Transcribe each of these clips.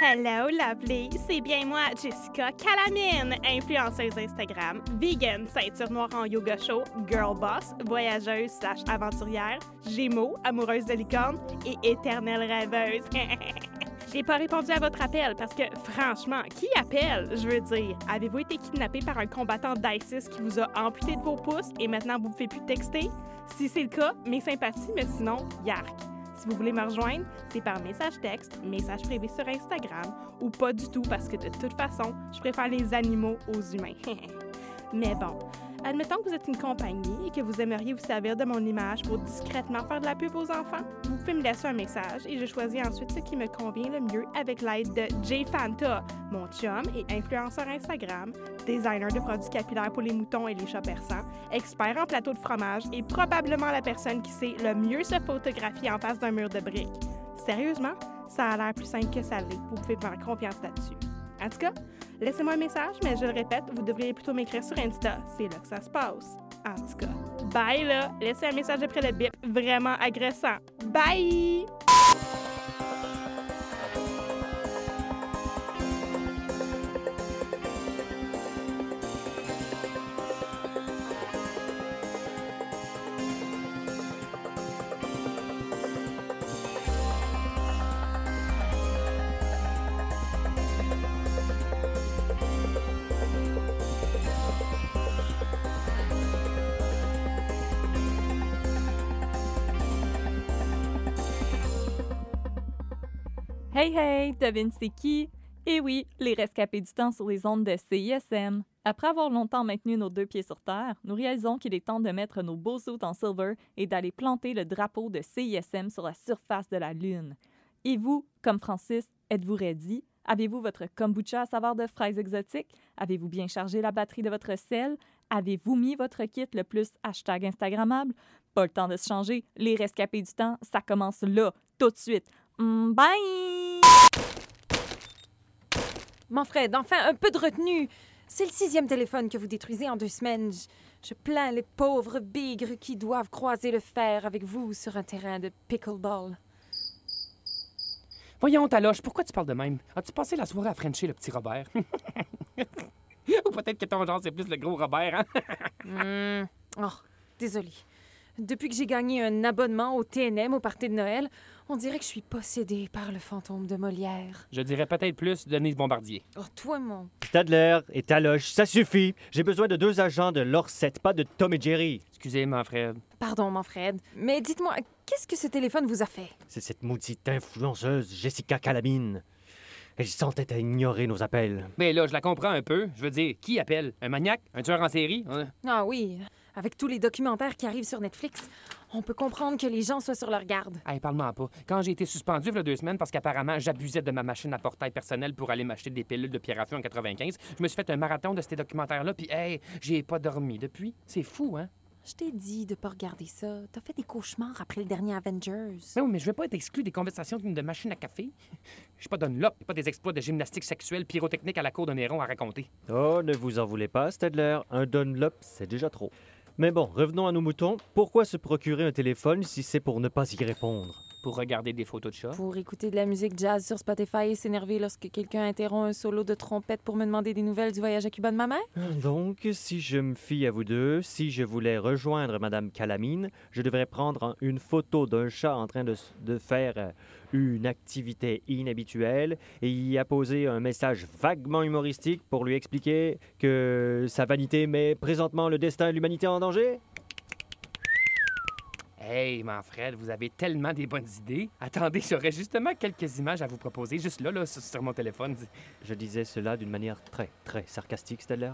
Hello, lovely! C'est bien moi, Jessica Calamine, influenceuse Instagram, vegan, ceinture noire en yoga show, girl boss, voyageuse slash aventurière, gémeaux, amoureuse de licorne et éternelle rêveuse. J'ai pas répondu à votre appel parce que, franchement, qui appelle? Je veux dire, avez-vous été kidnappé par un combattant d'ISIS qui vous a amputé de vos pouces et maintenant vous ne pouvez plus texter? Si c'est le cas, mes sympathies, mais sinon, yark. Si vous voulez me rejoindre, c'est par message texte, message privé sur Instagram ou pas du tout parce que de toute façon, je préfère les animaux aux humains. Mais bon, admettons que vous êtes une compagnie et que vous aimeriez vous servir de mon image pour discrètement faire de la pub aux enfants, vous pouvez me laisser un message et je choisis ensuite ce qui me convient le mieux avec l'aide de Jay Fanta, mon chum et influenceur Instagram, designer de produits capillaires pour les moutons et les chats persans, expert en plateau de fromage et probablement la personne qui sait le mieux se photographier en face d'un mur de briques. Sérieusement, ça a l'air plus simple que ça l'est. Vous pouvez me faire confiance là-dessus. En tout cas, laissez-moi un message, mais je le répète, vous devriez plutôt m'écrire sur Insta. C'est là que ça se passe. En tout cas, bye là! Laissez un message après le bip, vraiment agressant. Bye! Hey hey, devine c'est qui? Eh oui, les rescapés du temps sur les ondes de CISM. Après avoir longtemps maintenu nos deux pieds sur terre, nous réalisons qu'il est temps de mettre nos beaux sauts en silver et d'aller planter le drapeau de CISM sur la surface de la Lune. Et vous, comme Francis, êtes-vous ready? Avez-vous votre kombucha à saveur de fraises exotiques? Avez-vous bien chargé la batterie de votre sel? Avez-vous mis votre kit le plus hashtag Instagrammable? Pas le temps de se changer. Les rescapés du temps, ça commence là, tout de suite. Mm, Bye! Manfred, enfin un peu de retenue. C'est le sixième téléphone que vous détruisez en deux semaines. Je, je plains les pauvres bigres qui doivent croiser le fer avec vous sur un terrain de pickleball. Voyons, Taloche, pourquoi tu parles de même? As-tu passé la soirée à Frencher le petit Robert? Ou peut-être que ton genre, c'est plus le gros Robert, hein? Hmm. Oh, désolé. Depuis que j'ai gagné un abonnement au TNM au party de Noël, on dirait que je suis possédée par le fantôme de Molière. Je dirais peut-être plus Denise Bombardier. Oh, toi, mon. Stadler et Taloche, ça suffit. J'ai besoin de deux agents de l'Orset, pas de Tom et Jerry. Excusez, Manfred. Pardon, Manfred. Mais dites-moi, qu'est-ce que ce téléphone vous a fait? C'est cette maudite influenceuse, Jessica Calamine. Elle s'entête à ignorer nos appels. Mais là, je la comprends un peu. Je veux dire, qui appelle? Un maniaque? Un tueur en série? Hein? Ah oui, avec tous les documentaires qui arrivent sur Netflix, on peut comprendre que les gens soient sur leur garde. Hey, parle-moi pas. Quand j'ai été suspendu il y a deux semaines parce qu'apparemment j'abusais de ma machine à portail personnel pour aller m'acheter des pilules de pierre à feu en 95, je me suis fait un marathon de ces documentaires-là, puis hey, j'ai pas dormi depuis. C'est fou, hein? Je t'ai dit de pas regarder ça. T'as fait des cauchemars après le dernier Avengers. Mais oui, mais je vais pas être exclu des conversations de machine à café. Je suis pas Dunlop, pas des exploits de gymnastique sexuelle pyrotechnique à la cour de Néron à raconter. Oh, ne vous en voulez pas, Stadler. Un Dunlop, c'est déjà trop. Mais bon, revenons à nos moutons. Pourquoi se procurer un téléphone si c'est pour ne pas y répondre? Pour regarder des photos de chats. Pour écouter de la musique jazz sur Spotify et s'énerver lorsque quelqu'un interrompt un solo de trompette pour me demander des nouvelles du voyage à Cuba de ma mère? Donc, si je me fie à vous deux, si je voulais rejoindre Madame Calamine, je devrais prendre en- une photo d'un chat en train de, de faire euh, une activité inhabituelle et y apposer un message vaguement humoristique pour lui expliquer que sa vanité met présentement le destin de l'humanité en danger? Hey, Manfred, vous avez tellement des bonnes idées. Attendez, j'aurais justement quelques images à vous proposer, juste là, là, sur, mon téléphone. Je disais cela d'une manière très, très sarcastique, Stadler.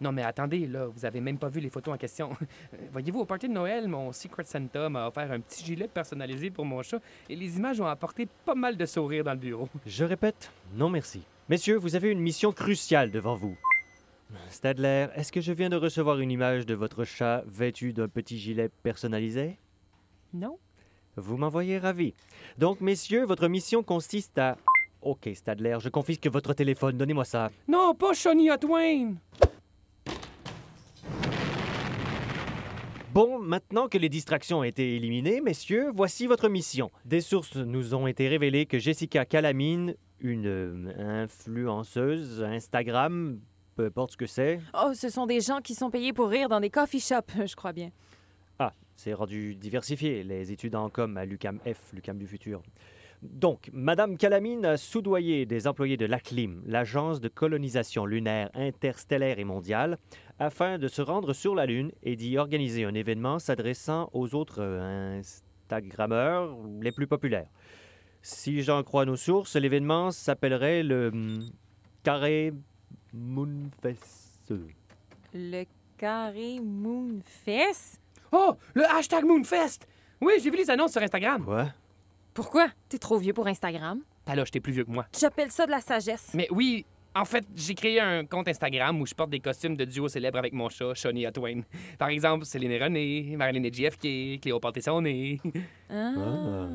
Non, mais attendez, là, vous avez même pas vu les photos en question. Voyez-vous, au party de Noël, mon Secret Santa m'a offert un petit gilet personnalisé pour mon chat et les images ont apporté pas mal de sourires dans le bureau. Je répète, non merci. Messieurs, vous avez une mission cruciale devant vous. Stadler, est-ce que je viens de recevoir une image de votre chat vêtu d'un petit gilet personnalisé? Non? Vous m'envoyez ravi. Donc, messieurs, votre mission consiste à... Ok, Stadler, je confisque votre téléphone, donnez-moi ça. Non, pas Shania Twain! Bon, maintenant que les distractions ont été éliminées, messieurs, voici votre mission. Des sources nous ont été révélées que Jessica Calamine, une euh, influenceuse Instagram, peu importe ce que c'est. Oh, ce sont des gens qui sont payés pour rire dans des coffee shops, je crois bien. Ah, c'est rendu diversifié, les études en com à l'UCAM F, l'UCAM du futur. Donc, Madame Calamine a soudoyé des employés de l'ACLIM, l'Agence de colonisation lunaire interstellaire et mondiale, afin de se rendre sur la Lune et d'y organiser un événement s'adressant aux autres euh, Instagrammeurs les plus populaires. Si j'en crois nos sources, l'événement s'appellerait le hum, Carré Moonfest. Le carré Moonfest? Oh, le hashtag Moonfest! Oui, j'ai vu les annonces sur Instagram. Quoi? Pourquoi? T'es trop vieux pour Instagram? Là, j'étais plus vieux que moi. J'appelle ça de la sagesse. Mais oui, en fait, j'ai créé un compte Instagram où je porte des costumes de duo célèbres avec mon chat, Shania Twain. Par exemple, Céline et René, Marilyn et JFK, Cléopâtre et son nez. Ah.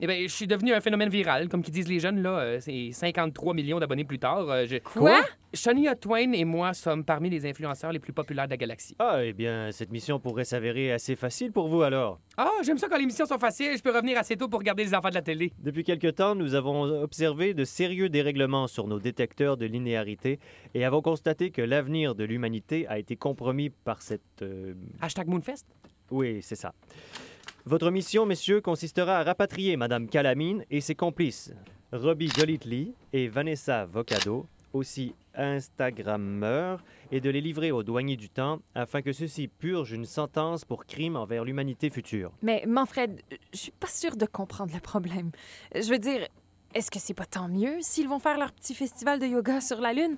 Eh bien, je suis devenu un phénomène viral, comme qu'ils disent les jeunes, là. euh, C'est 53 millions d'abonnés plus tard. euh, je- Quoi? Shania Twain et moi sommes parmi les influenceurs les plus populaires de la galaxie. Ah, eh bien, cette mission pourrait s'avérer assez facile pour vous alors. Ah, j'aime ça quand les missions sont faciles. Je peux revenir assez tôt pour regarder les enfants de la télé. Depuis quelque temps, nous avons observé de sérieux dérèglements sur nos détecteurs de linéarité et avons constaté que l'avenir de l'humanité a été compromis par cette... euh, Hashtag Moonfest? Oui, c'est ça. Votre mission, messieurs, consistera à rapatrier Madame Calamine et ses complices, Robbie Golightly et Vanessa Vocado, aussi Instagrammeurs, et de les livrer aux douaniers du temps afin que ceux-ci purgent une sentence pour crime envers l'humanité future. Mais Manfred, je suis pas sûre de comprendre le problème. Je veux dire, est-ce que c'est pas tant mieux s'ils vont faire leur petit festival de yoga sur la Lune?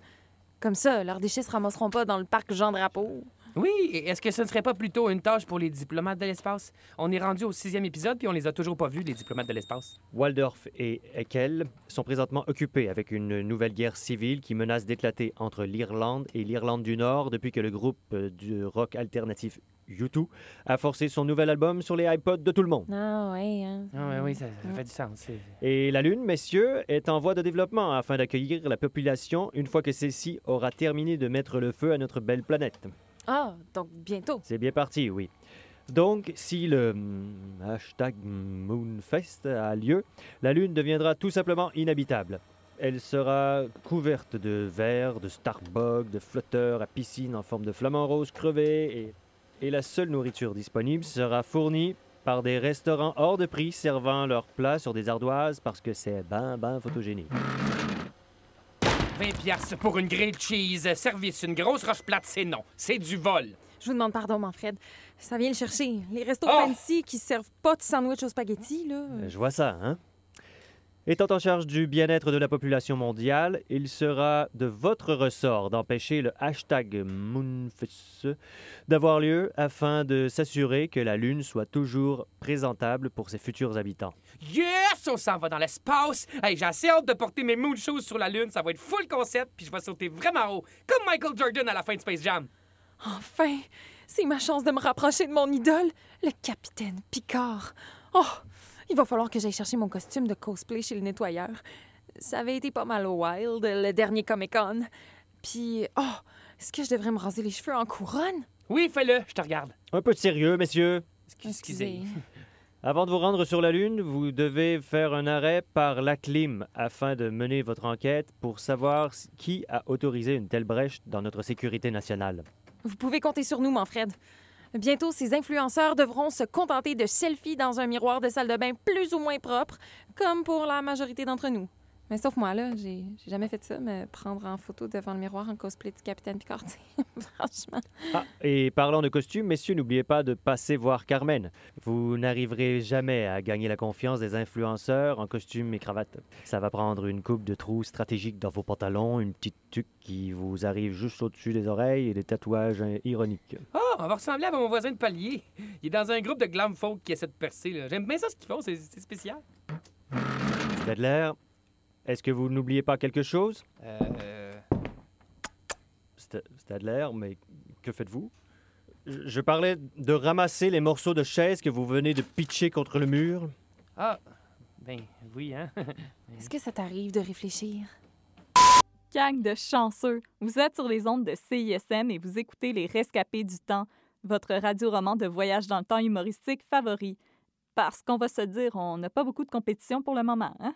Comme ça, leurs déchets se ramasseront pas dans le parc Jean Drapeau. Oui, est-ce que ce ne serait pas plutôt une tâche pour les diplomates de l'espace? On est rendu au sixième épisode, puis on les a toujours pas vus, les diplomates de l'espace. Waldorf et Eckel sont présentement occupés avec une nouvelle guerre civile qui menace d'éclater entre l'Irlande et l'Irlande du Nord depuis que le groupe du rock alternatif U2 a forcé son nouvel album sur les iPods de tout le monde. Ah ouais, hein. Ah, ouais, oui, ça, ça fait du sens. c'est- Et la Lune, messieurs, est en voie de développement afin d'accueillir la population une fois que celle-ci aura terminé de mettre le feu à notre belle planète. Ah, donc bientôt. C'est bien parti, oui. Donc, si le hum, hashtag Moonfest a lieu, la Lune deviendra tout simplement inhabitable. Elle sera couverte de vers, de starbucks, de flotteurs à piscine en forme de flamant rose crevé et, et la seule nourriture disponible sera fournie par des restaurants hors de prix servant leurs plats sur des ardoises parce que c'est ben ben photogénique. 20 piastres pour une grilled cheese. Service, une grosse roche plate, c'est non. C'est du vol. Je vous demande pardon, Manfred. Ça vient le chercher. Les restos Oh! fancy qui servent pas de sandwich aux spaghettis, là. Euh, Je vois ça, hein? Étant en charge du bien-être de la population mondiale, il sera de votre ressort d'empêcher le hashtag Moonfest d'avoir lieu afin de s'assurer que la Lune soit toujours présentable pour ses futurs habitants. Yes! On s'en va dans l'espace. Hey, j'ai assez hâte de porter mes moon shoes sur la Lune. Ça va être full concept, puis je vais sauter vraiment haut, comme Michael Jordan à la fin de Space Jam. Enfin, c'est ma chance de me rapprocher de mon idole, le capitaine Picard. Oh, il va falloir que j'aille chercher mon costume de cosplay chez le nettoyeur. Ça avait été pas mal au wild, le dernier Comic-Con. Puis, oh, est-ce que je devrais me raser les cheveux en couronne? Oui, fais-le, je te regarde. Un peu de sérieux, messieurs. Excusez. Avant de vous rendre sur la Lune, vous devez faire un arrêt par la clim afin de mener votre enquête pour savoir qui a autorisé une telle brèche dans notre sécurité nationale. Vous pouvez compter sur nous, Manfred. Bientôt, ces influenceurs devront se contenter de selfies dans un miroir de salle de bain plus ou moins propre, comme pour la majorité d'entre nous. Mais sauf moi, là, j'ai j'ai jamais fait ça, me prendre en photo devant le miroir en cosplay du Capitaine Picard, franchement. Ah, et parlant de costumes, messieurs, n'oubliez pas de passer voir Carmen. Vous n'arriverez jamais à gagner la confiance des influenceurs en costume et cravate. Ça va prendre une coupe de trous stratégiques dans vos pantalons, une petite tuque qui vous arrive juste au-dessus des oreilles et des tatouages ironiques. Oh, on va ressembler à mon voisin de palier. Il est dans un groupe de glam folk qui essaie de percer. là. J'aime bien ça ce qu'ils font, c'est c'est spécial. Stadler, est-ce que vous n'oubliez pas quelque chose? Euh... Sta- Stadler, mais que faites-vous? Je je parlais de ramasser les morceaux de chaises que vous venez de pitcher contre le mur. Ah, ben oui, hein. Est-ce que ça t'arrive de réfléchir? Gang de chanceux! Vous êtes sur les ondes de CISM et vous écoutez Les Rescapés du Temps, votre radio-roman de voyage dans le temps humoristique favori. Parce qu'on va se dire, on n'a pas beaucoup de compétition pour le moment. Hein?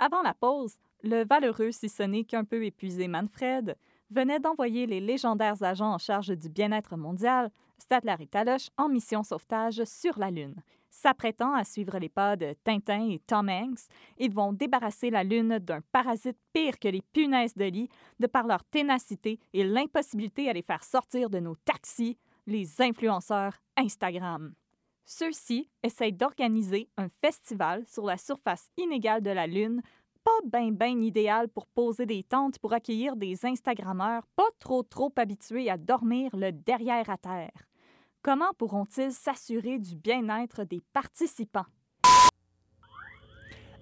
Avant la pause, le valeureux, si ce n'est qu'un peu épuisé Manfred, venait d'envoyer les légendaires agents en charge du bien-être mondial, Statler et Taloche, en mission sauvetage sur la Lune. S'apprêtant à suivre les pas de Tintin et Tom Hanks, ils vont débarrasser la Lune d'un parasite pire que les punaises de lit de par leur ténacité et l'impossibilité à les faire sortir de nos taxis, les influenceurs Instagram. Ceux-ci essayent d'organiser un festival sur la surface inégale de la Lune, pas bien ben idéal pour poser des tentes pour accueillir des Instagrammeurs pas trop trop habitués à dormir le derrière à terre. Comment pourront-ils s'assurer du bien-être des participants?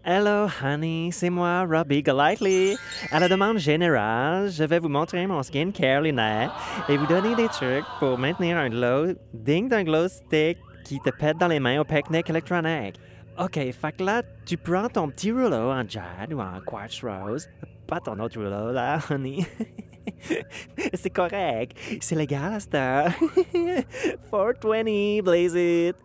Hello, honey, c'est moi, Robbie Golightly. À la demande générale, je vais vous montrer mon skincare lunaire et vous donner des trucs pour maintenir un glow digne d'un glow stick qui te pète dans les mains au pique-nique électronique. OK, fait là, tu prends ton petit rouleau en jade ou en quartz rose. Pas ton autre rouleau, là, honey. C'est correct. C'est légal à cette heure. 420, blaze it.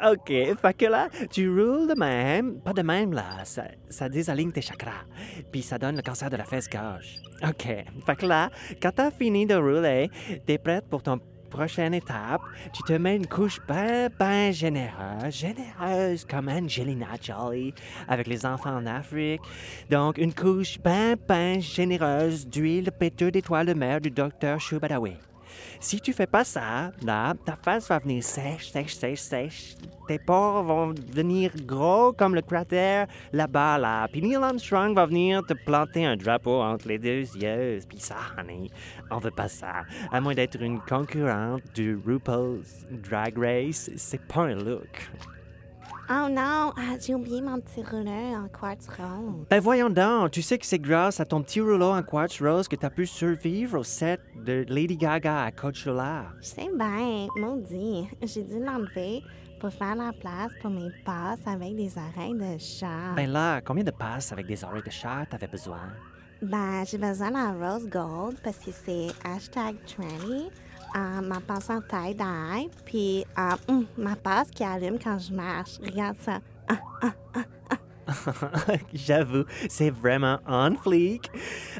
OK, fait là, tu roules de même. Pas de même, là. Ça, ça désaligne tes chakras. Puis ça donne le cancer de la fesse gauche. OK, fait que là, quand t'as fini de rouler, t'es prête pour ton prochaine étape, tu te mets une couche ben, ben généreuse, généreuse comme Angelina Jolie avec les enfants en Afrique. Donc, une couche ben, ben généreuse d'huile péteux d'étoiles de mer du docteur Shubadawi. Si tu fais pas ça, là, ta face va venir sèche, sèche, sèche, sèche. Tes pores vont devenir gros comme le cratère là-bas, là. Puis Neil Armstrong va venir te planter un drapeau entre les deux yeux. Puis ça, honey, on veut pas ça. À moins d'être une concurrente du RuPaul's Drag Race, c'est pas un look. Oh non, ah, j'ai oublié mon petit rouleau en quartz rose. Ben voyons donc, tu sais que c'est grâce à ton petit rouleau en quartz rose que t'as pu survivre au set de Lady Gaga à Coachella. Je sais bien, maudit. J'ai dû l'enlever pour faire la place pour mes passes avec des oreilles de chat. Ben là, combien de passes avec des oreilles de chat t'avais besoin? Ben, j'ai besoin d'un rose gold parce que c'est hashtag trendy. Euh, ma passe en taille dye, puis euh, hum, ma passe qui allume quand je marche. Regarde ça. J'avoue, c'est vraiment on fleek.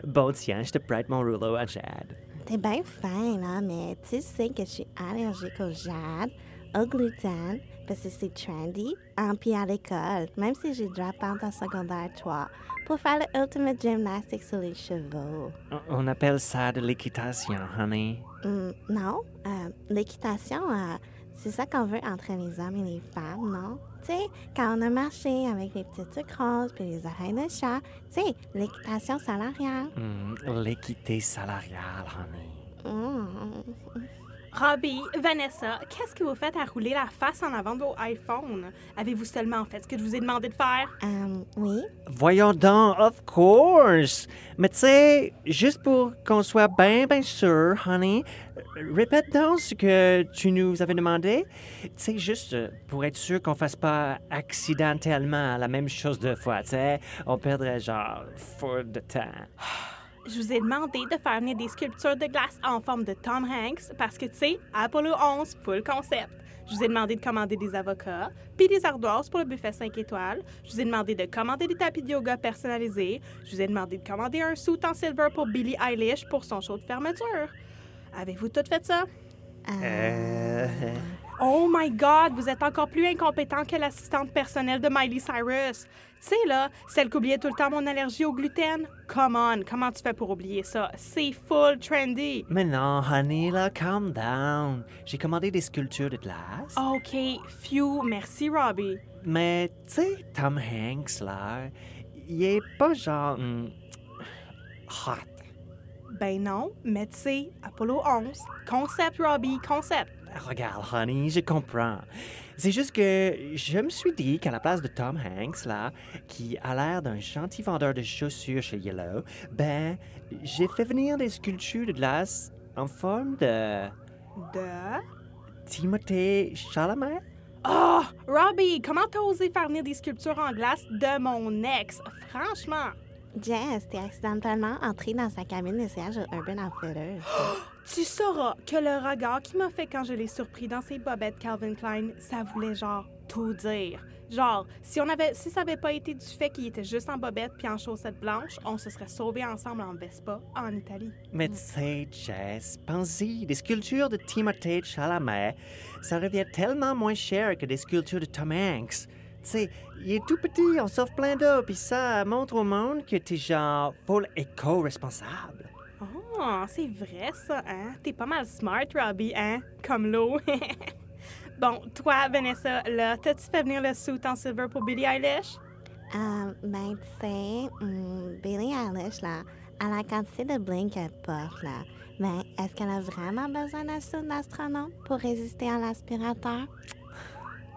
Bon, tiens, je te prête mon rouleau à jade. T'es bien fin, là, mais tu sais que je suis allergique au jade, au gluten, parce que c'est trendy, hein, puis à l'école, même si j'ai drop out en secondaire 3, pour faire le ultimate gymnastique sur les chevaux. On appelle ça de l'équitation, honey. Hum, non, euh, l'équitation, euh, c'est ça qu'on veut entre les hommes et les femmes, non? Tu sais, quand on a marché avec les petites roses puis les oreilles de chat, tu sais, l'équitation salariale. Hmm, L'équité salariale, honey. Hum. Robbie, Vanessa, qu'est-ce que vous faites à rouler la face en avant de vos iPhones? Avez-vous seulement fait ce que je vous ai demandé de faire? Euh, oui, Voyons donc, of course. Mais tu sais, juste pour qu'on soit bien, bien sûr, honey, répète donc ce que tu nous avais demandé. Tu sais, juste euh, pour être sûr qu'on fasse pas accidentellement la même chose deux fois, tu sais. On perdrait genre fort de temps. Je vous ai demandé de faire venir des sculptures de glace en forme de Tom Hanks parce que, tu sais, Apollo 11, full concept. Je vous ai demandé de commander des avocats, puis des ardoises pour le buffet 5 étoiles. Je vous ai demandé de commander des tapis de yoga personnalisés. Je vous ai demandé de commander un suit en silver pour Billie Eilish pour son show de fermeture. Avez-vous tout fait ça? Euh... Oh my God, vous êtes encore plus incompétent que l'assistante personnelle de Miley Cyrus. Tu sais, là, celle qui oubliait tout le temps mon allergie au gluten. Come on, comment tu fais pour oublier ça? C'est full trendy. Mais non, honey, là, calm down. J'ai commandé des sculptures de glace. OK, phew, merci Robbie. Mais, tu sais, Tom Hanks, là, il est pas genre. hmm, hot. Ben non, mais tu sais, Apollo 11, concept Robbie, concept. Regarde, honey, je comprends. C'est juste que je me suis dit qu'à la place de Tom Hanks, là, qui a l'air d'un gentil vendeur de chaussures chez Yellow, ben, j'ai fait venir des sculptures de glace en forme de De... Timothée Chalamet. Oh, Robbie, comment t'as osé faire venir des sculptures en glace de mon ex? Franchement. Jess, t'es accidentellement entrée dans sa cabine de siège au Urban Outfitters. Tu sauras que le regard qu'il m'a fait quand je l'ai surpris dans ses bobettes Calvin Klein, ça voulait genre tout dire. Genre, si on avait, si ça avait pas été du fait qu'il était juste en bobette puis en chaussettes blanches, on se serait sauvés ensemble en Vespa en Italie. Mais tu sais, Jess, pensez, des sculptures de Timothée Chalamet, ça revient tellement moins cher que des sculptures de Tom Hanks. Tu sais, il est tout petit, on sauve plein d'eau, puis ça montre au monde que t'es genre full éco-responsable. Oh, c'est vrai ça, hein? T'es pas mal smart, Robbie, hein? Comme l'eau. bon, toi, Vanessa, là, t'as-tu fait venir le suit en silver pour Billie Eilish? Euh, ben, tu sais, hum, Billie Eilish, là, à la quantité de bling qu'elle porte, là, ben, est-ce qu'elle a vraiment besoin d'un suit d'astronaute pour résister à l'aspirateur?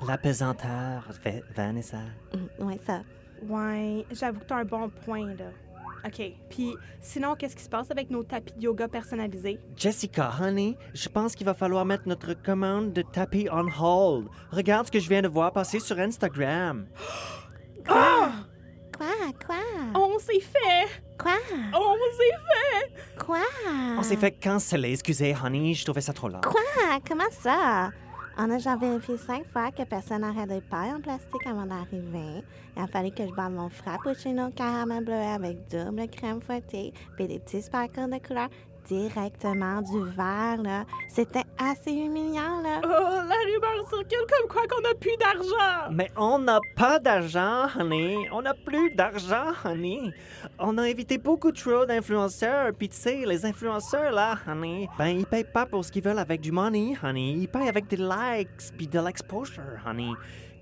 La pesanteur, Va- Vanessa. Hum, oui, ça. Ouais, j'avoue que t'as un bon point, là. OK. Puis, sinon, qu'est-ce qui se passe avec nos tapis de yoga personnalisés? Jessica, honey, je pense qu'il va falloir mettre notre commande de tapis on hold. Regarde ce que je viens de voir passer sur Instagram. Ah! Quoi? Quoi? On s'est fait! Quoi? On s'est fait! Quoi? On s'est fait canceller, excusez, honey, je trouvais ça trop long. Quoi? Comment ça? On a genre vérifié cinq fois que personne n'aurait des pailles en plastique avant d'arriver? Il a fallu que je boive mon frappuccino caramel bleu avec double crème fouettée puis des petits sparkles de couleur directement du verre, là. C'était assez humiliant, là. Oh, la rumeur circule comme quoi qu'on a plus d'argent! Mais on n'a pas d'argent, honey. On n'a plus d'argent, honey. On a invité beaucoup trop d'influenceurs. Puis tu sais, les influenceurs, là, honey, ben ils payent pas pour ce qu'ils veulent avec du money, honey. Ils payent avec des likes, puis de l'exposure, honey.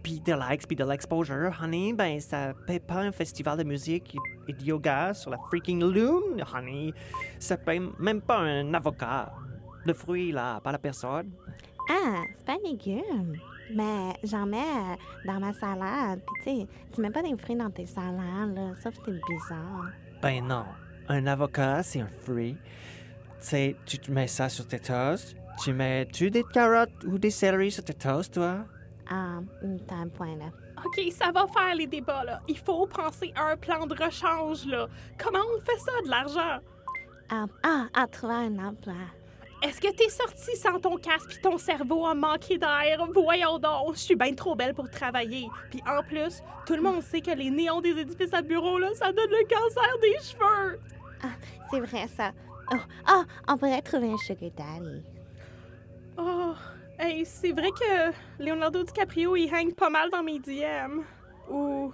Puis des likes, puis de l'exposure, honey, ben ça paye pas un festival de musique et de yoga sur la freaking lune, honey. Ça paye même pas un avocat. Le fruit, là, pas la personne. Ah, c'est pas légume. Mais j'en mets euh, dans ma salade. Puis tu sais, tu mets pas des fruits dans tes salades, là. Sauf que t'es bizarre. Ben non. Un avocat, c'est un fruit. Tu sais, tu te mets ça sur tes toasts. Tu mets-tu des carottes ou des céleris sur tes toasts, toi? Ah, hum, t'as un point, là. OK, ça va faire les débats, là. Il faut penser à un plan de rechange, là. Comment on fait ça, de l'argent? Ah, ah, à trouver un emploi. Est-ce que t'es sorti sans ton casque puis ton cerveau a manqué d'air? Voyons donc, je suis bien trop belle pour travailler. Puis en plus, tout le monde sait que les néons des édifices à bureau, là, ça donne le cancer des cheveux. C'est vrai, ça. Oh, ah, on pourrait trouver un sugar daddy. Oh, hey, c'est vrai que Leonardo DiCaprio, il hang pas mal dans mes DM. Ou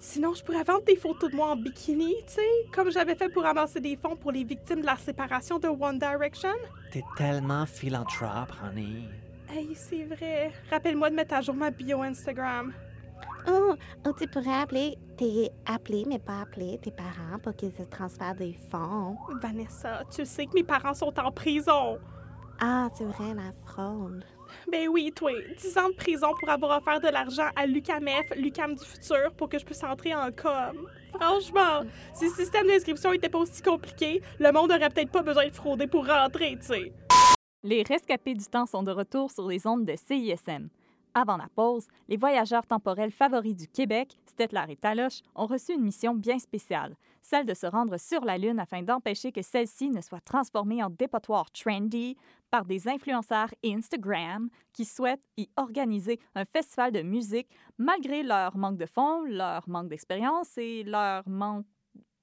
sinon, je pourrais vendre des photos de moi en bikini, tu sais, comme j'avais fait pour amasser des fonds pour les victimes de la séparation de One Direction. T'es tellement philanthrope, honey. Hey, c'est vrai. Rappelle-moi de mettre à jour ma bio Instagram. Oh, oh, tu pourrais appeler, t'es appelé, mais pas appeler tes parents pour qu'ils te transfèrent des fonds. Vanessa, tu sais que mes parents sont en prison. Ah, c'est vrai, la fraude. Ben oui, toi, 10 ans de prison pour avoir offert de l'argent à l'UCAMF, l'UCAM du futur, pour que je puisse entrer en com. Franchement, si le système d'inscription était pas aussi compliqué, le monde aurait peut-être pas besoin de frauder pour rentrer, tu sais. Les rescapés du temps sont de retour sur les ondes de CISM. Avant la pause, les voyageurs temporels favoris du Québec, Stetler et Taloche, ont reçu une mission bien spéciale, celle de se rendre sur la Lune afin d'empêcher que celle-ci ne soit transformée en dépotoir trendy par des influenceurs Instagram qui souhaitent y organiser un festival de musique malgré leur manque de fonds, leur manque d'expérience et leur manque,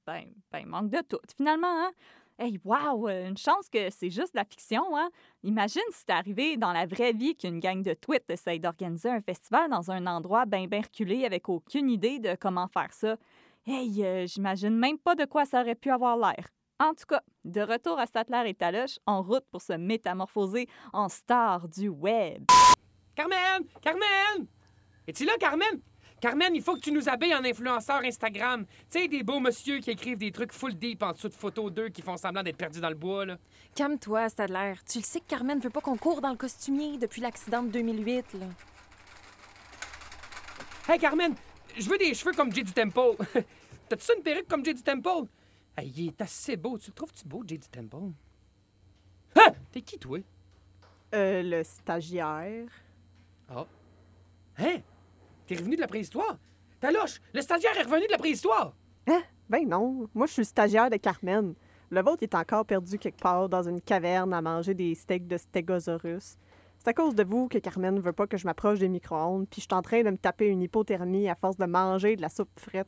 ben, ben, manque de tout. Finalement, hein? Hey, wow! Une chance que c'est juste de la fiction, hein? Imagine si c'est arrivé dans la vraie vie qu'une gang de tweets essaye d'organiser un festival dans un endroit bien bien reculé avec aucune idée de comment faire ça. Hey, euh, j'imagine même pas de quoi ça aurait pu avoir l'air. En tout cas, de retour à Statler et Taloche, en route pour se métamorphoser en star du web. Carmen! Carmen! Es-tu là, Carmen? Carmen, il faut que tu nous habilles en influenceur Instagram. Tu sais, des beaux monsieur qui écrivent des trucs full deep en dessous de photos d'eux qui font semblant d'être perdus dans le bois, là. Calme-toi, Stadler. Tu le sais que Carmen veut pas qu'on court dans le costumier depuis l'accident de 2008, là. Hey, Carmen, je veux des cheveux comme du Temple. T'as-tu ça une perruque comme du Temple? Hey, il est assez beau. Tu le trouves-tu beau, du Temple? Ah! T'es qui, toi? Euh, le stagiaire. Hein? T'es revenu de la préhistoire? Taloche, le stagiaire est revenu de la préhistoire! Ben non, moi je suis le stagiaire de Carmen. Le vôtre est encore perdu quelque part dans une caverne à manger des steaks de stégosaurus. C'est à cause de vous que Carmen veut pas que je m'approche des micro-ondes, puis je suis en train de me taper une hypothermie à force de manger de la soupe frite.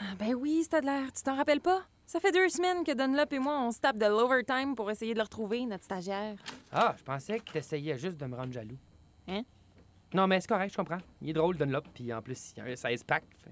Ah, Ben oui, Stadler, tu t'en rappelles pas? Ça fait deux semaines que Dunlop et moi, on se tape de l'overtime pour essayer de le retrouver, notre stagiaire. Ah, je pensais que t'essayais juste de me rendre jaloux. Hein? Non, mais c'est correct, je comprends. Il est drôle, Dunlop, puis en plus, il y a un 16-pack. fait-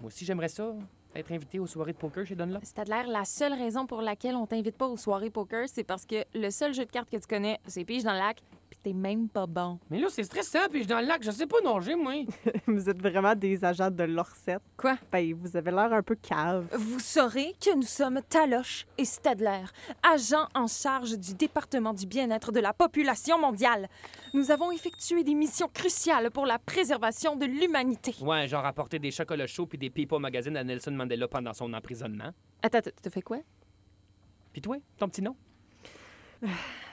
Moi aussi, j'aimerais ça, être invité aux soirées de poker chez Dunlop. Stadler, la seule raison pour laquelle on t'invite pas aux soirées poker, c'est parce que le seul jeu de cartes que tu connais, c'est Pige dans le lac, t'es même pas bon. Mais là, c'est stressant, puis je suis dans le lac, je sais pas nager, moi. vous êtes vraiment des agents de l'Orset. Quoi? Ben, vous avez l'air un peu cave. Vous saurez que nous sommes Taloche et Stadler, agents en charge du département du bien-être de la population mondiale. Nous avons effectué des missions cruciales pour la préservation de l'humanité. Ouais, genre apporter des chocolats chauds puis des People Magazine à Nelson Mandela pendant son emprisonnement. Attends, t'as t'as fait quoi? Puis toi, ton petit nom?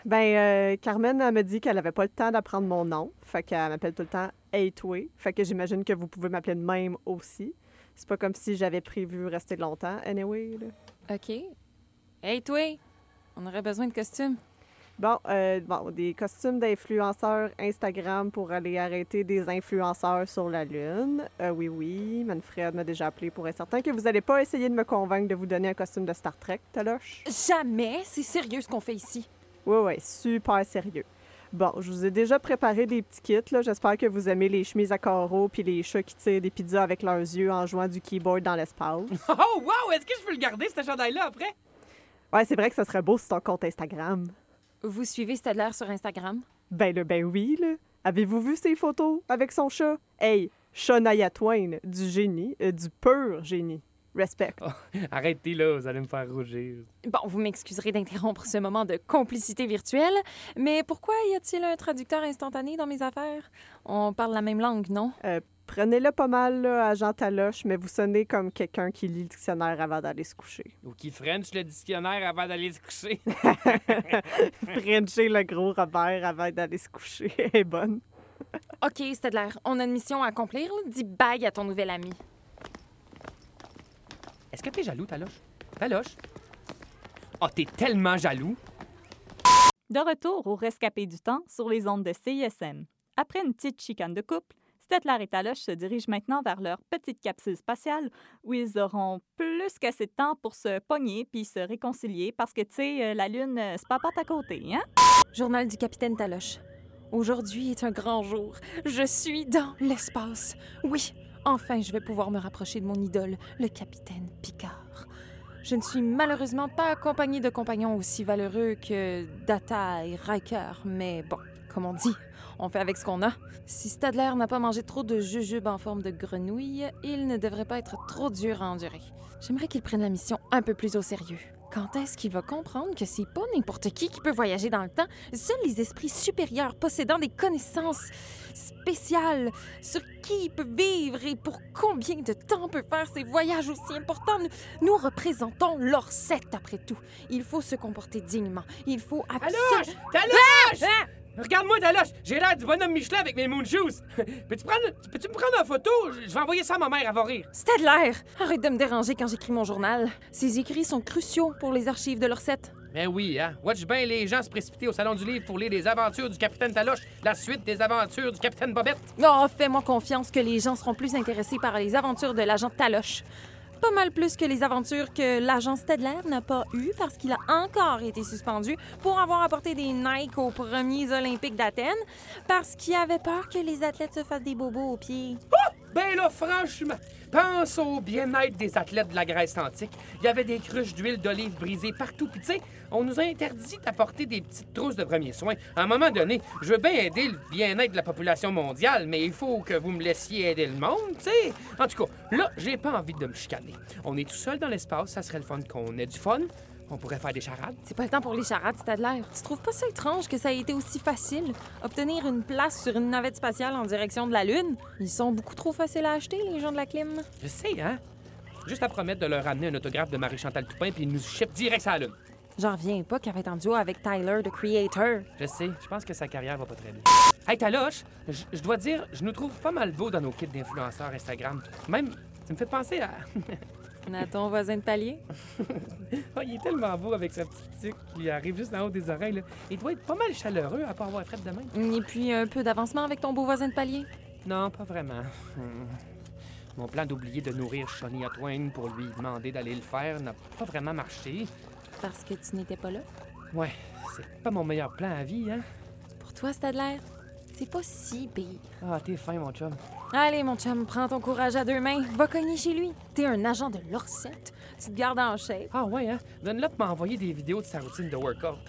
Ben, euh, Carmen, elle me dit qu'elle avait pas le temps d'apprendre mon nom. Fait qu'elle m'appelle tout le temps Eightway. Fait que j'imagine que vous pouvez m'appeler de même aussi. C'est pas comme si j'avais prévu rester longtemps, anyway. là. OK. Toi, on aurait besoin de costumes. Bon, euh, bon, des costumes d'influenceurs Instagram pour aller arrêter des influenceurs sur la Lune. Euh, oui, oui, Manfred m'a déjà appelé pour être certain que vous n'allez pas essayer de me convaincre de vous donner un costume de Star Trek, Taloche. Jamais, c'est sérieux ce qu'on fait ici. Oui, oui, super sérieux. Bon, je vous ai déjà préparé des petits kits. là. J'espère que vous aimez les chemises à carreaux puis les chats qui tirent des pizzas avec leurs yeux en jouant du keyboard dans l'espace. Oh, wow! Est-ce que je peux le garder, ce chandail-là, après? Ouais, c'est vrai que ça serait beau sur ton compte Instagram. Vous suivez Stadler sur Instagram? Ben là, ben oui, là. Avez-vous vu ses photos avec son chat? Hey, Shania Twain, du génie, euh, du pur génie. Respect. Arrêtez, là, vous allez me faire rougir. Bon, vous m'excuserez d'interrompre ce moment de complicité virtuelle, mais pourquoi y a-t-il un traducteur instantané dans mes affaires? On parle la même langue, non? Prenez-le pas mal, là, agent Taloche, mais vous sonnez comme quelqu'un qui lit le dictionnaire avant d'aller se coucher. Ou qui French le dictionnaire avant d'aller se coucher. Frencher le gros Robert avant d'aller se coucher. Est bonne. OK, Stadler, on a une mission à accomplir. Dis bye à ton nouvel ami. Est-ce que t'es jaloux, Taloche? Taloche? Oh, t'es tellement jaloux! De retour au rescapé du temps sur les ondes de CISM. Après une petite chicane de couple, Stettler et Taloche se dirigent maintenant vers leur petite capsule spatiale où ils auront plus qu'assez de temps pour se pogner puis se réconcilier parce que, tu sais, euh, la Lune, euh, c'est pas porte à côté, hein? Journal du capitaine Taloche. Aujourd'hui est un grand jour. Je suis dans l'espace. Oui, enfin je vais pouvoir me rapprocher de mon idole, le capitaine Picard. Je ne suis malheureusement pas accompagnée de compagnons aussi valeureux que Data et Riker, mais bon, comme on dit, on fait avec ce qu'on a. Si Stadler n'a pas mangé trop de jujubes en forme de grenouille, il ne devrait pas être trop dur à endurer. J'aimerais qu'il prenne la mission un peu plus au sérieux. Quand est-ce qu'il va comprendre que c'est pas n'importe qui qui peut voyager dans le temps? Seuls les esprits supérieurs possédant des connaissances spéciales sur qui il peut vivre et pour combien de temps peut faire ces voyages aussi importants. Nous, nous représentons l'Orset après tout. Il faut se comporter dignement. Il faut absolument... Regarde-moi, Taloche! J'ai l'air du bonhomme Michelin avec mes moon shoes! Peux-tu prendre... Peux-tu me prendre en photo? Je vais envoyer ça à ma mère, elle va rire. Stadler! Arrête de me déranger quand j'écris mon journal. Ces écrits sont cruciaux pour les archives de l'Orset. Ben oui, hein? Watch bien les gens se précipiter au Salon du Livre pour lire les aventures du capitaine Taloche, la suite des aventures du capitaine Bobette. Oh, fais-moi confiance que les gens seront plus intéressés par les aventures de l'agent Taloche. Pas mal plus que les aventures que l'agent Stedler n'a pas eues parce qu'il a encore été suspendu pour avoir apporté des Nike aux premiers Olympiques d'Athènes parce qu'il avait peur que les athlètes se fassent des bobos aux pieds. Ben là, franchement, pense au bien-être des athlètes de la Grèce antique. Il y avait des cruches d'huile d'olive brisées partout. Puis tu sais, on nous a interdit d'apporter des petites trousses de premiers soins. À un moment donné, je veux bien aider le bien-être de la population mondiale, mais il faut que vous me laissiez aider le monde, tu sais. En tout cas, là, j'ai pas envie de me chicaner. On est tout seul dans l'espace, ça serait le fun qu'on ait du fun. On pourrait faire des charades. C'est pas le temps pour les charades, Stadler. Tu trouves pas ça étrange que ça ait été aussi facile? Obtenir une place sur une navette spatiale en direction de la Lune? Ils sont beaucoup trop faciles à acheter, les gens de la clim. Je sais, hein? Juste à promettre de leur ramener un autographe de Marie-Chantal Toupin, puis ils nous ship direct sur la Lune. J'en reviens pas qu'elle va être en duo avec Tyler, the Creator. Je sais, je pense que sa carrière va pas très bien. Hey, Taloche, je je dois dire, je nous trouve pas mal beaux dans nos kits d'influenceurs Instagram. Même, ça me fait penser à. À ton voisin de palier? Oh, il est tellement beau avec sa petite tuque qui arrive juste en haut des oreilles. là. Il doit être pas mal chaleureux à pas avoir fret de main. Et puis un peu d'avancement avec ton beau voisin de palier? Non, pas vraiment. Hmm. Mon plan d'oublier de nourrir Shania Twain pour lui demander d'aller le faire n'a pas vraiment marché. Parce que tu n'étais pas là? Ouais, c'est pas mon meilleur plan à vie, hein? Pour toi, Stadler, c'est pas si pire. Ah, t'es fin, mon chum. Allez, mon chum, prends ton courage à deux mains. Va cogner chez lui. T'es un agent de l'Orsette. Tu te gardes en shape. Ah ouais, hein? Dunlop m'a envoyé des vidéos de sa routine de workout.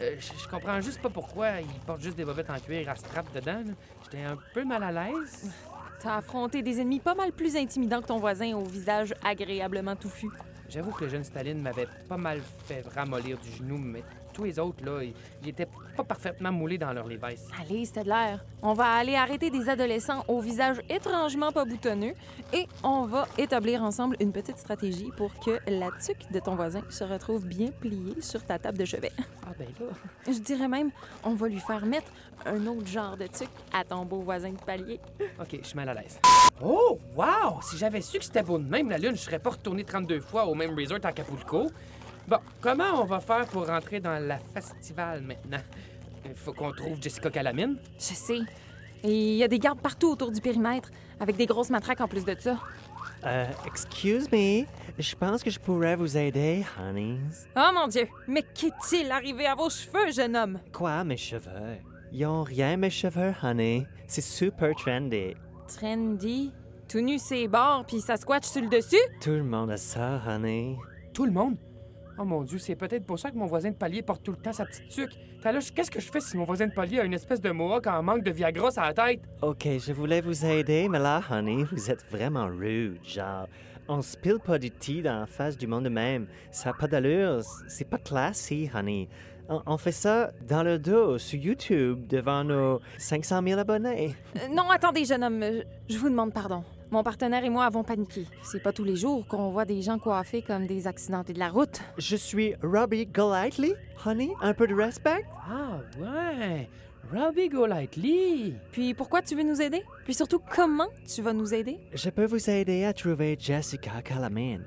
Euh, je comprends juste pas pourquoi il porte juste des bobettes en cuir à strap dedans. J'étais un peu mal à l'aise. T'as affronté des ennemis pas mal plus intimidants que ton voisin au visage agréablement touffu. J'avoue que le jeune Staline m'avait pas mal fait ramollir du genou, mais tous les autres, là, ils, étaient pas parfaitement moulés dans leur Levi's. Allez, Stadler, on va aller arrêter des adolescents au visage étrangement pas boutonneux et on va établir ensemble une petite stratégie pour que la tuque de ton voisin se retrouve bien pliée sur ta table de chevet. Ah ben là... Je dirais même, on va lui faire mettre un autre genre de tuque à ton beau voisin de palier. OK, je suis mal à l'aise. Oh, wow! Si j'avais su que c'était beau de même, la Lune, je serais pas retourné 32 fois au même resort à Acapulco. Bon, comment on va faire pour rentrer dans la festival maintenant? Il faut qu'on trouve Jessica Calamine. Je sais. Et il y a des gardes partout autour du périmètre, avec des grosses matraques en plus de ça. Euh, excuse me, je pense que je pourrais vous aider, honeys. Oh mon Dieu! Mais qu'est-il arrivé à vos cheveux, jeune homme? Quoi, mes cheveux? Ils ont rien, mes cheveux, honey. C'est super trendy. Trendy, tout nu ses bords, puis ça squatte sur le dessus? Tout le monde a ça, honey. Tout le monde? Oh mon Dieu, c'est peut-être pour ça que mon voisin de palier porte tout le temps sa petite tuque. T'as là, qu'est-ce que je fais si mon voisin de palier a une espèce de mohawk en manque de Viagra à la tête? Ok, je voulais vous aider, mais là, honey, vous êtes vraiment rude. Genre, on spille pas du thé dans la face du monde de même. Ça n'a pas d'allure. C'est pas classy, honey. On, on fait ça dans le dos, sur YouTube, devant nos 500 000 abonnés. Euh, non, attendez, jeune homme, je vous demande pardon. Mon partenaire et moi avons paniqué. C'est pas tous les jours qu'on voit des gens coiffés comme des accidentés de la route. Je suis Robbie Golightly. Honey, un peu de respect? Ah ouais! Robbie Golightly! Puis pourquoi tu veux nous aider? Puis surtout, comment tu vas nous aider? Je peux vous aider à trouver Jessica Calamine.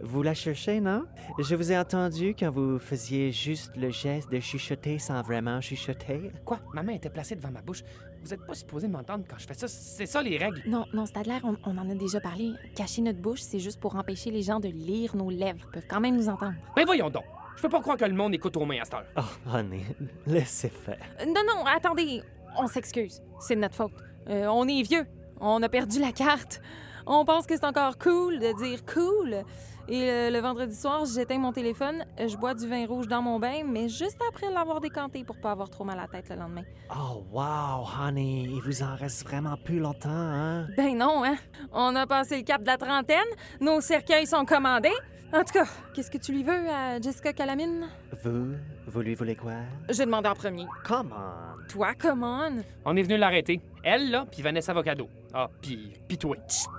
Vous la cherchez, non? Je vous ai entendu quand vous faisiez juste le geste de chuchoter sans vraiment chuchoter. Quoi? Ma main était placée devant ma bouche. Vous êtes pas supposé m'entendre quand je fais ça. C'est ça les règles. Non, non, Stadler, on, on en a déjà parlé. Cacher notre bouche, c'est juste pour empêcher les gens de lire nos lèvres. Ils peuvent quand même nous entendre. Mais voyons donc! Je peux pas croire que le monde écoute aux mains à cette heure. Oh, honey, laissez faire. Euh, Non, non, attendez. On s'excuse. C'est de notre faute. Euh, on est vieux. On a perdu la carte. On pense que c'est encore cool de dire cool. Et euh, le vendredi soir, j'éteins mon téléphone, je bois du vin rouge dans mon bain, mais juste après l'avoir décanté pour pas avoir trop mal à la tête le lendemain. Oh, wow, honey, il vous en reste vraiment plus longtemps, hein? Ben non, hein? On a passé le cap de la trentaine, nos cercueils sont commandés. En tout cas, qu'est-ce que tu lui veux à Jessica Calamine? Vous, vous lui voulez quoi? J'ai demandé en premier. Come on. Toi, come on? On est venu l'arrêter. Elle, là, puis Vanessa Avocado. Ah, puis puis toi.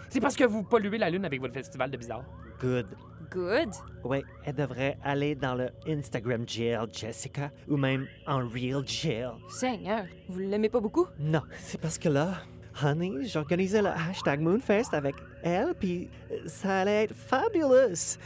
C'est parce que vous polluez la lune avec votre festival de bizarre. Good. Good? Oui, elle devrait aller dans le Instagram jail, Jessica, ou même en real jail. Seigneur, vous l'aimez pas beaucoup? Non, c'est parce que là, honey, j'organisais le hashtag Moonfest avec elle, puis euh, ça allait être fabulous.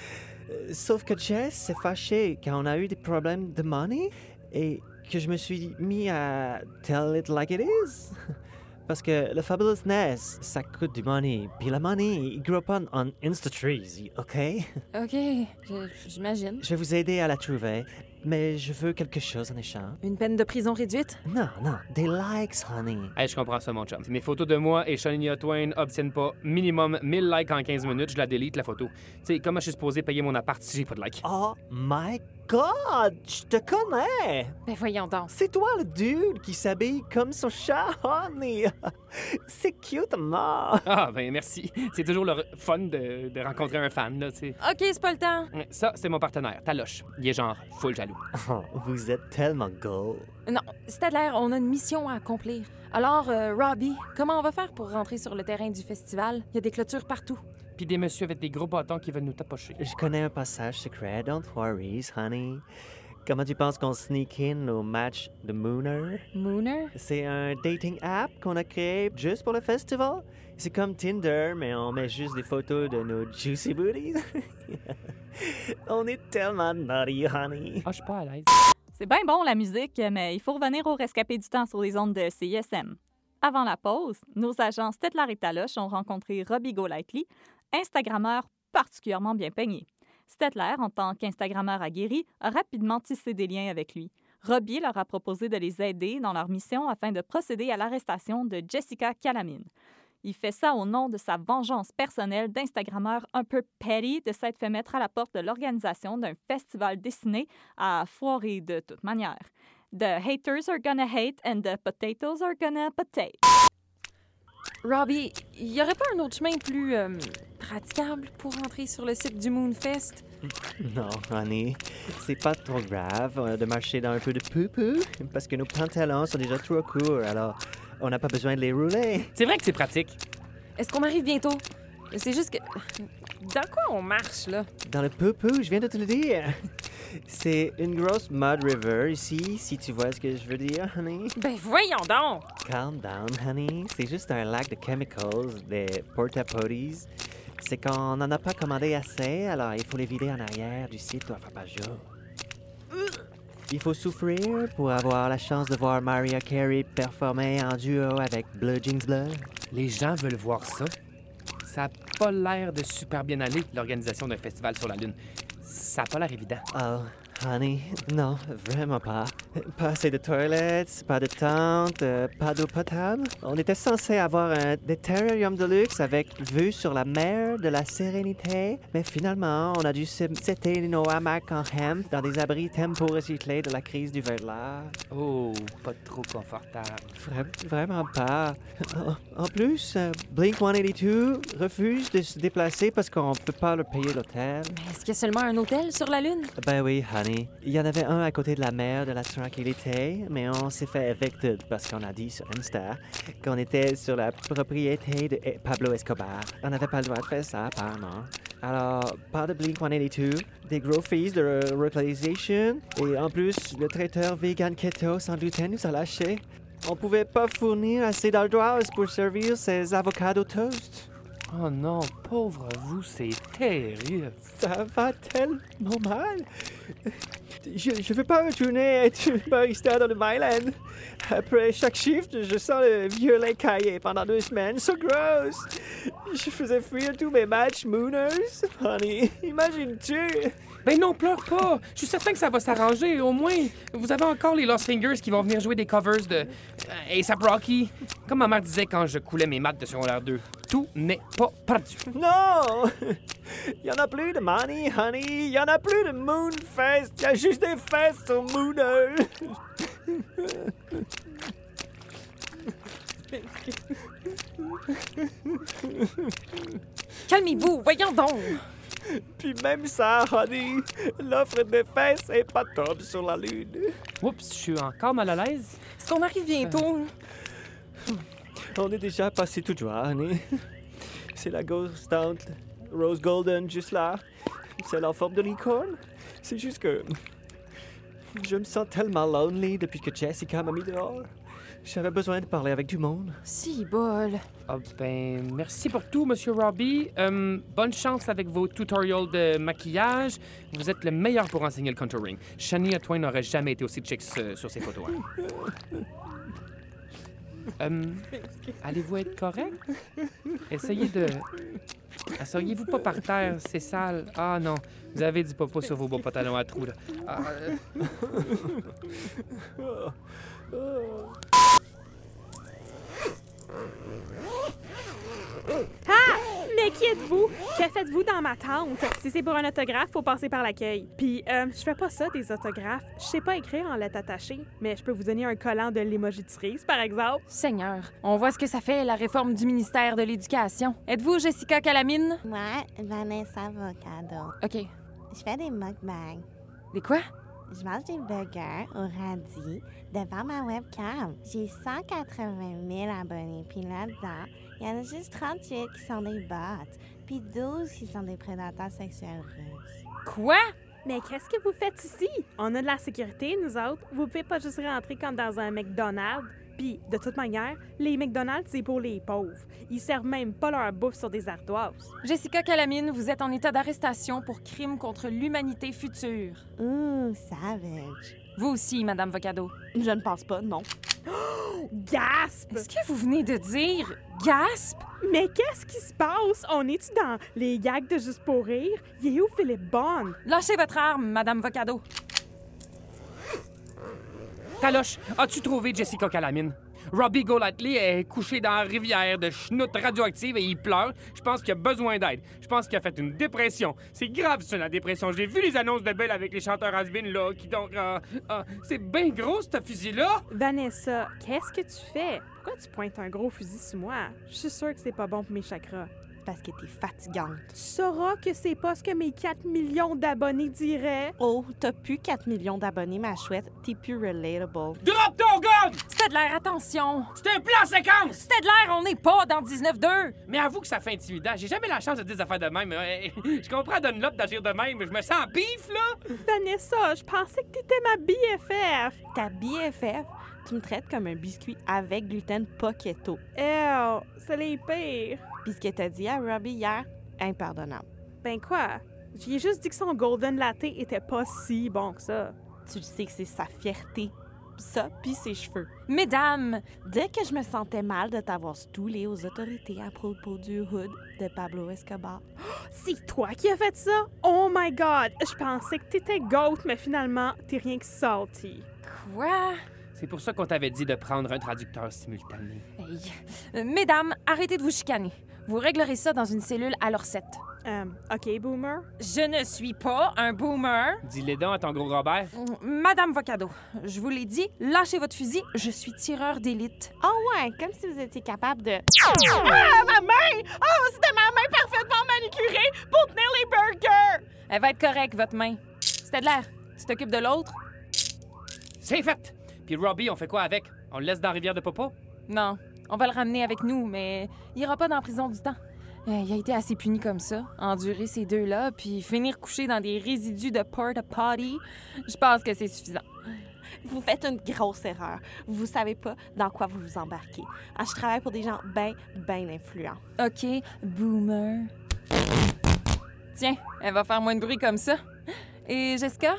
Euh, Sauf que Jess s'est fâchée quand on a eu des problèmes de money et que je me suis mis à tell it like it is. Parce que le fabulousness, ça coûte du money. Puis le money, il grow pas en Insta trees, OK? OK, je- j'imagine. Je vais vous aider à la trouver, mais je veux quelque chose en échange. Une peine de prison réduite? Non, non, des likes, honey. Hey, je comprends ça, mon chum. Si mes photos de moi et Shania Twain obtiennent pas minimum 1000 likes en 15 minutes, je la délite, la photo. Tu sais, comment je suis supposé payer mon appart si j'ai pas de likes? Oh my god, je te connais! Ben voyons donc. C'est toi le dude qui s'habille comme son chat, honey! C'est cute, ma! Ah, ben merci. C'est toujours le fun de, de rencontrer un fan, là, tu sais. OK, c'est pas le temps. Ça, c'est mon partenaire, Taloche. Il est genre full jaloux. Oh, vous êtes tellement go. Non, Stadler, on a une mission à accomplir. Alors, euh, Robbie, comment on va faire pour rentrer sur le terrain du festival? Il y a des clôtures partout. Puis des messieurs avec des gros bâtons qui veulent nous tapocher. Je connais un passage secret, don't worry, honey. Comment tu penses qu'on sneak in au match de Mooner? Mooner? C'est un dating app qu'on a créé juste pour le festival. C'est comme Tinder, mais on met juste des photos de nos juicy booties. on est tellement naughty, honey. Ah, je suis pas à l'aise. C'est bien bon la musique, mais il faut revenir au rescapé du temps sur les ondes de CISM. Avant la pause, nos agents Stetlar et Taloche ont rencontré Robbie Golightly, Instagrammeur particulièrement bien peigné. Stetler, en tant qu'Instagrammeur aguerri, a rapidement tissé des liens avec lui. Robbie leur a proposé de les aider dans leur mission afin de procéder à l'arrestation de Jessica Calamine. Il fait ça au nom de sa vengeance personnelle d'Instagrammeur un peu petty de s'être fait mettre à la porte de l'organisation d'un festival destiné à foirer de toute manière. The haters are gonna hate and the potatoes are gonna potate. Robbie, y aurait pas un autre chemin plus euh, praticable pour entrer sur le site du Moonfest? Non, honey, c'est pas trop grave de marcher dans un peu de poupou parce que nos pantalons sont déjà trop courts, alors on n'a pas besoin de les rouler. C'est vrai que c'est pratique. Est-ce qu'on arrive bientôt? C'est juste que. Dans quoi on marche, là? Dans le poupou, je viens de te le dire. C'est une grosse mud river ici, si tu vois ce que je veux dire, honey. Ben voyons donc! Calm down, honey. C'est juste un lac de chemicals, des porta potties. C'est qu'on n'en a pas commandé assez, alors il faut les vider en arrière du site au Fabajo. Il faut souffrir pour avoir la chance de voir Mariah Carey performer en duo avec Blue Jeans Bleu. Les gens veulent voir ça. Ça a pas l'air de super bien aller, l'organisation d'un festival sur la Lune. Ça a pas l'air évident. Oh, honey, non, vraiment pas. Pas assez de toilettes, pas de tente, euh, pas d'eau potable. On était censé avoir un des terrarium de luxe avec vue sur la mer de la Sérénité, mais finalement, on a dû se- setter nos hamacs en hemp dans des abris tempo recyclés de la crise du verglas. Oh, pas trop confortable. Vra- vraiment pas. En- En plus, euh, Blink 182 refuse de se déplacer parce qu'on peut pas leur payer l'hôtel. Mais est-ce qu'il y a seulement un hôtel sur la Lune? Ben oui, honey. Il y en avait un à côté de la mer de la tranquillité, mais on s'est fait evicted parce qu'on a dit sur Insta qu'on était sur la propriété de Pablo Escobar. On n'avait pas le droit de faire ça, apparemment. Alors, pas de Blink 182, des gros fees de re- localisation, et en plus, le traiteur vegan keto sans gluten nous a lâchés. On pouvait pas fournir assez d'ardoise pour servir ces avocado toast. Oh non, pauvre vous, c'est terrible. Ça va tellement mal. Je, je veux pas retourner être barista dans le Myland. Après chaque shift, je sens le violet caillé pendant deux semaines. So gross. Je faisais fuir tous mes matchs Mooners. Honey, imagines-tu? Ben non, pleure pas. Je suis certain que ça va s'arranger. Au moins, vous avez encore les Lost Fingers qui vont venir jouer des covers de euh, A$AP Rocky. Comme ma mère disait quand je coulais mes maths de secondaire 2, tout n'est pas perdu. Non! Il y en a plus de money, honey. Il y en a plus de Moonfest. Il y a juste des festes au Mooners. Calmez-vous, voyons donc! Puis même ça, honey, l'offre de fesses est pas top sur la lune. Oups, je suis encore mal à l'aise. Est-ce qu'on arrive bientôt? On est déjà passé tout droit, honey. C'est la Ghost Stout Rose Golden juste là. C'est en forme de licorne. C'est juste que je me sens tellement lonely depuis que Jessica m'a mis dehors. J'avais besoin de parler avec du monde. Si, bol. Ah ben, merci pour tout, Monsieur Robbie. Euh, bonne chance avec vos tutorials de maquillage. Vous êtes le meilleur pour enseigner le contouring. Shania Twain n'aurait jamais été aussi chic euh, sur ses photos. hein. Euh, Allez-vous être correct? Essayez de... Asseyez-vous pas par terre, c'est sale. Ah non, vous avez du popo sur vos beaux pantalons à trous, là. Ah, euh, Ah! Mais qui êtes-vous? Que faites-vous dans ma tente? Si c'est pour un autographe, faut passer par l'accueil. Puis, euh, je fais pas ça, des autographes. Je sais pas écrire en lettres attachées, mais je peux vous donner un collant de l'émoji de cerise, par exemple. Seigneur, on voit ce que ça fait, la réforme du ministère de l'Éducation. Êtes-vous Jessica Calamine? Moi, Vanessa Avocado. OK. Je fais des mukbangs. Des quoi? Je mange des burgers au radis devant ma webcam. J'ai 180 000 abonnés, puis là-dedans, il y en a juste 38 qui sont des bots, puis 12 qui sont des prédateurs sexuels russes. Quoi? Mais qu'est-ce que vous faites ici? On a de la sécurité, nous autres. Vous pouvez pas juste rentrer comme dans un McDonald's. Puis, de toute manière, les McDonald's, c'est pour les pauvres. Ils servent même pas leur bouffe sur des ardoises. Jessica Calamine, vous êtes en état d'arrestation pour crime contre l'humanité future. Ouh, savage. Vous aussi, Madame Vocado. Je ne pense pas, non. Gasp! Est-ce que vous venez de dire gasp? Mais qu'est-ce qui se passe? On est-tu dans les gags de Juste pour rire? Il est où Philippe Bond? Lâchez votre arme, Madame Vocado. Taloche, as-tu trouvé Jessica Calamine? Robbie Golightly est couché dans la rivière de chenoutes radioactives et il pleure. Je pense qu'il a besoin d'aide. Je pense qu'il a fait une dépression. C'est grave, ça, la dépression. J'ai vu les annonces de Belle avec les chanteurs has là, qui donc... ah, ah, c'est bien gros, ce fusil-là! Vanessa, qu'est-ce que tu fais? Pourquoi tu pointes un gros fusil sur moi? Je suis sûre que c'est pas bon pour mes chakras. Parce que t'es fatigante. Tu sauras que c'est pas ce que mes 4 millions d'abonnés diraient. Oh, t'as plus 4 millions d'abonnés, ma chouette. T'es plus relatable. Drop ton gun! C'était de l'air, attention. C'est un plan séquence! C'était de l'air, on n'est pas dans 19-2. Mais avoue que ça fait intimidant. J'ai jamais la chance de dire des affaires de même. Euh, Je comprends Dunlop d'agir de même, mais je me sens pif, là! Vanessa, je pensais que t'étais ma BFF. Ta BFF, tu me traites comme un biscuit avec gluten pas keto. Ew, c'est les pires. Puis ce que t'as dit à Robbie hier, impardonnable. Ben quoi? J'ai juste dit que son Golden Latte était pas si bon que ça. Tu le sais que c'est sa fierté. Ça, puis ses cheveux. Mesdames, Dire que je me sentais mal de t'avoir stoulé aux autorités à propos du hood de Pablo Escobar. C'est toi qui as fait ça? Oh my god! Je pensais que t'étais goat, mais finalement, t'es rien que salty. quoi? C'est pour ça qu'on t'avait dit de prendre un traducteur simultané. Hey. Euh, Mesdames, arrêtez de vous chicaner. Vous réglerez ça dans une cellule à l'Orsette. Euh, OK, boomer. Je ne suis pas un boomer. Dis-les donc à ton gros Robert. Madame Vocado, je vous l'ai dit, lâchez votre fusil, je suis tireur d'élite. Oh ouais, comme si vous étiez capable de... Ah, ma main! Oh, c'était ma main parfaitement manicurée pour tenir les burgers! Elle va être correcte, votre main. C'était de l'air. Tu t'occupes de l'autre? C'est fait! Puis Robbie, on fait quoi avec? On le laisse dans la rivière de Popo? Non. On va le ramener avec nous, mais il ira pas dans la prison du temps. Euh, Il a été assez puni comme ça, endurer ces deux-là, puis finir couché dans des résidus de porta potty. Je pense que c'est suffisant. Vous faites une grosse erreur. Vous savez pas dans quoi vous vous embarquez. Ah, je travaille pour des gens bien, bien influents. OK, boomer. Tiens, elle va faire moins de bruit comme ça. Et Jessica?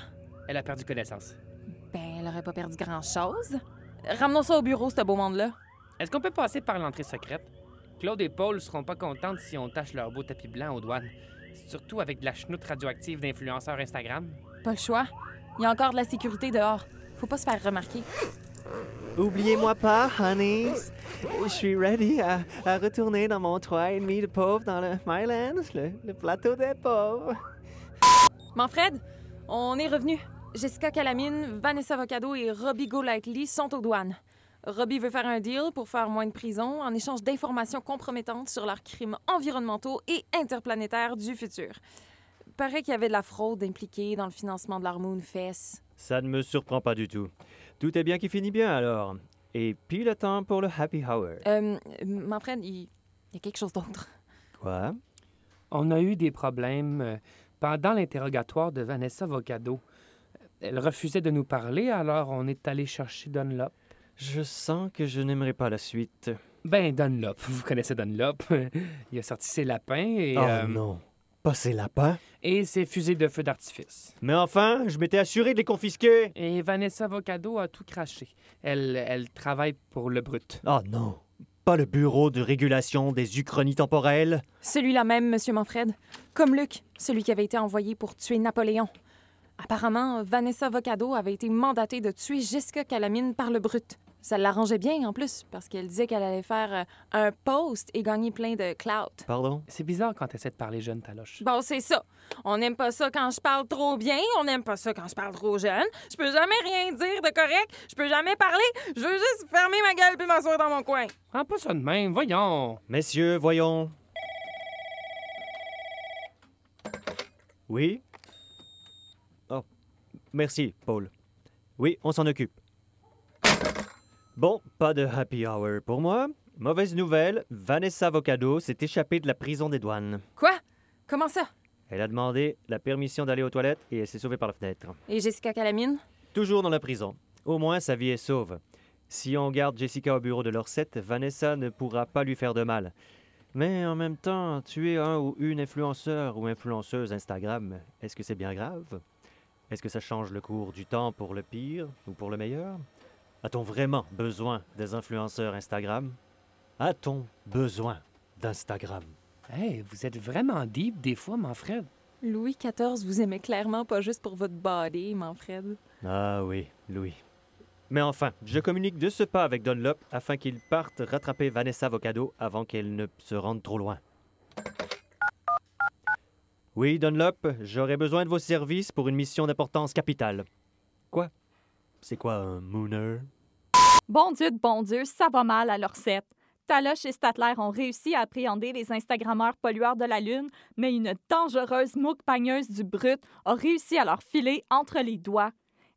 Elle a perdu connaissance. Ben, elle aurait pas perdu grand-chose. Ramenons ça au bureau, ce beau monde-là. Est-ce qu'on peut passer par l'entrée secrète? Claude et Paul seront pas contentes si on tâche leur beau tapis blanc aux douanes. Surtout avec de la chenoute radioactive d'influenceurs Instagram. Pas le choix. Il y a encore de la sécurité dehors. Faut pas se faire remarquer. Oubliez-moi pas, honey. Je suis ready à, à retourner dans mon 3,5 de pauvre dans le Mylands, le, le plateau des pauvres. Manfred, on est revenu. Jessica Calamine, Vanessa Vocado et Robbie Golightly sont aux douanes. Robbie veut faire un deal pour faire moins de prison en échange d'informations compromettantes sur leurs crimes environnementaux et interplanétaires du futur. Paraît qu'il y avait de la fraude impliquée dans le financement de leur Moonfest. Ça ne me surprend pas du tout. Tout est bien qui finit bien alors. Et puis le temps pour le happy hour. Euh, Manfred, il il y a quelque chose d'autre. Quoi? On a eu des problèmes euh, pendant l'interrogatoire de Vanessa Vocado. Elle refusait de nous parler, alors on est allé chercher Dunlop. Je sens que je n'aimerais pas la suite. Ben, Dunlop, vous connaissez Dunlop. Il a sorti ses lapins et, oh euh, non, pas ces lapins? et ses fusées de feu d'artifice. Mais enfin, je m'étais assuré de les confisquer. Et Vanessa Vocado a tout craché. Elle, elle travaille pour le brut. Oh non, pas le bureau de régulation des uchronies temporelles. Celui-là même, Monsieur Manfred. Comme Luc, celui qui avait été envoyé pour tuer Napoléon. Apparemment, Vanessa Vocado avait été mandatée de tuer Jessica Calamine par le brut. Ça l'arrangeait bien en plus, parce qu'elle disait qu'elle allait faire euh, un post et gagner plein de clout. Pardon? C'est bizarre quand t'essaies de parler jeune, Taloche. Bon, c'est ça. On n'aime pas ça quand je parle trop bien, on n'aime pas ça quand je parle trop jeune. Je peux jamais rien dire de correct, je peux jamais parler, je veux juste fermer ma gueule puis m'asseoir dans mon coin. Prends pas ça de même, voyons. Messieurs, voyons. Oui? Merci, Paul. Oui, on s'en occupe. Bon, pas de happy hour pour moi. Mauvaise nouvelle, Vanessa Vocado s'est échappée de la prison des douanes. Quoi? Comment ça? Elle a demandé la permission d'aller aux toilettes et elle s'est sauvée par la fenêtre. Et Jessica Calamine? Toujours dans la prison. Au moins, sa vie est sauve. Si on garde Jessica au bureau de Lorset, Vanessa ne pourra pas lui faire de mal. Mais en même temps, tuer un ou une influenceur ou influenceuse Instagram, est-ce que c'est bien grave? Est-ce que ça change le cours du temps pour le pire ou pour le meilleur? A-t-on vraiment besoin des influenceurs Instagram? A-t-on besoin d'Instagram? Hey, vous êtes vraiment deep des fois, Manfred. Louis XIV vous aimait clairement pas juste pour votre body, Manfred. Ah oui, Louis. Mais enfin, je communique de ce pas avec Dunlop afin qu'il parte rattraper Vanessa Vocado avant qu'elle ne se rende trop loin. Oui, Dunlop, j'aurais besoin de vos services pour une mission d'importance capitale. Quoi? C'est quoi un mooner? Bon Dieu de bon Dieu, ça va mal à leur set. Taloche et Statler ont réussi à appréhender les Instagrammeurs pollueurs de la Lune, mais une dangereuse mouque pagneuse du brut a réussi à leur filer entre les doigts.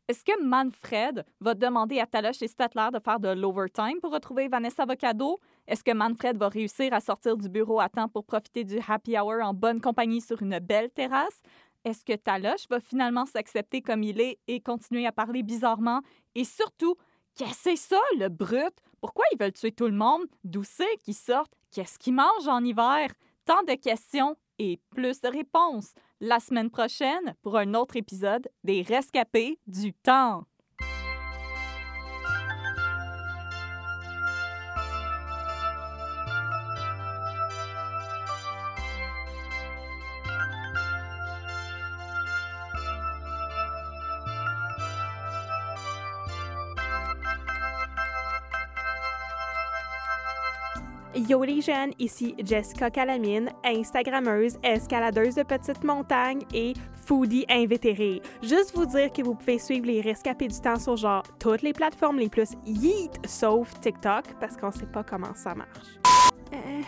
Est-ce que Manfred va demander à Taloche et Statler de faire de l'overtime pour retrouver Vanessa Avocado? Est-ce que Manfred va réussir à sortir du bureau à temps pour profiter du happy hour en bonne compagnie sur une belle terrasse? Est-ce que Taloche va finalement s'accepter comme il est et continuer à parler bizarrement? Et surtout, qu'est-ce que c'est ça, le brut? Pourquoi ils veulent tuer tout le monde? D'où c'est qu'ils sortent? Qu'est-ce qu'ils mangent en hiver? Tant de questions et plus de réponses la semaine prochaine pour un autre épisode des Rescapés du temps. Yo les jeunes, ici Jessica Calamine, Instagrammeuse, escaladeuse de petites montagnes et foodie invétérée. Juste vous dire que vous pouvez suivre les rescapés du temps sur genre toutes les plateformes les plus yeet sauf TikTok parce qu'on sait pas comment ça marche. Euh,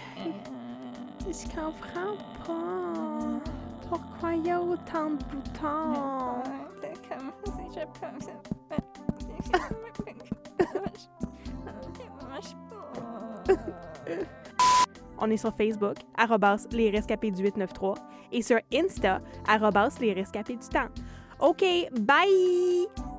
je comprends pas. Pourquoi il y a autant de boutons? On est sur Facebook, arrobas les rescapés du 893, et sur Insta, arrobas les rescapés du temps. OK, bye!